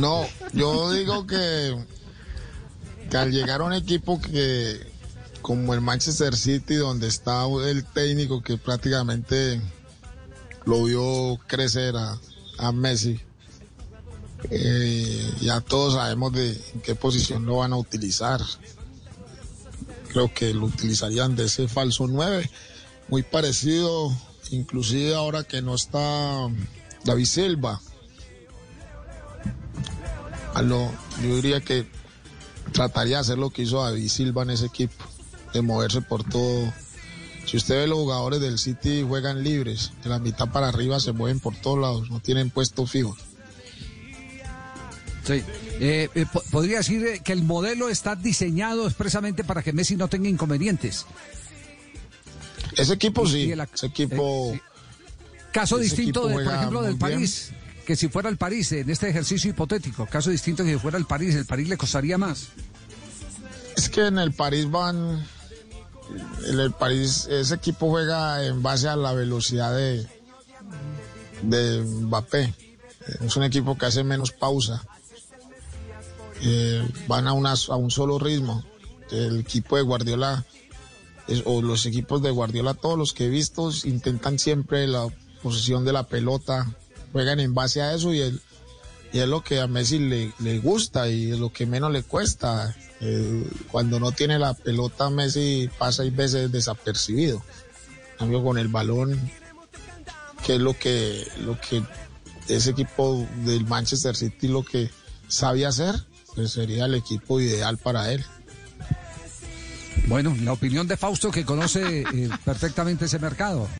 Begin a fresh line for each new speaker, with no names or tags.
No, yo digo que, al llegar a un equipo que como el Manchester City, donde está el técnico que prácticamente lo vio crecer a, a Messi, eh, ya todos sabemos de en qué posición lo van a utilizar. Creo que lo utilizarían de ese falso 9, muy parecido, inclusive ahora que no está David Silva. A lo, yo diría que trataría de hacer lo que hizo David Silva en ese equipo, de moverse por todo. Si usted ve los jugadores del City juegan libres, de la mitad para arriba se mueven por todos lados, no tienen puestos fijos.
Sí. Eh, eh, po- podría decir eh, que el modelo está diseñado expresamente para que Messi no tenga inconvenientes.
Ese equipo sí,
el
ese equipo...
eh, Caso
Ese
distinto,
equipo
de, por ejemplo, del
bien.
París. Que si fuera el París, en este ejercicio hipotético, caso distinto que si fuera el París, el París le costaría más.
Es que en el París van. En el París, ese equipo juega en base a la velocidad de, de Mbappé. Es un equipo que hace menos pausa. Eh, van a, unas, a un solo ritmo. El equipo de Guardiola, o los equipos de Guardiola, todos los que he visto, intentan siempre la posición de la pelota, juegan en base a eso y el, y es lo que a Messi le, le gusta y es lo que menos le cuesta. Eh, cuando no tiene la pelota, Messi pasa y veces desapercibido. Cambio, con el balón, que es lo que, lo que ese equipo del Manchester City lo que sabe hacer, pues sería el equipo ideal para él.
Bueno, la opinión de Fausto que conoce eh, perfectamente ese mercado.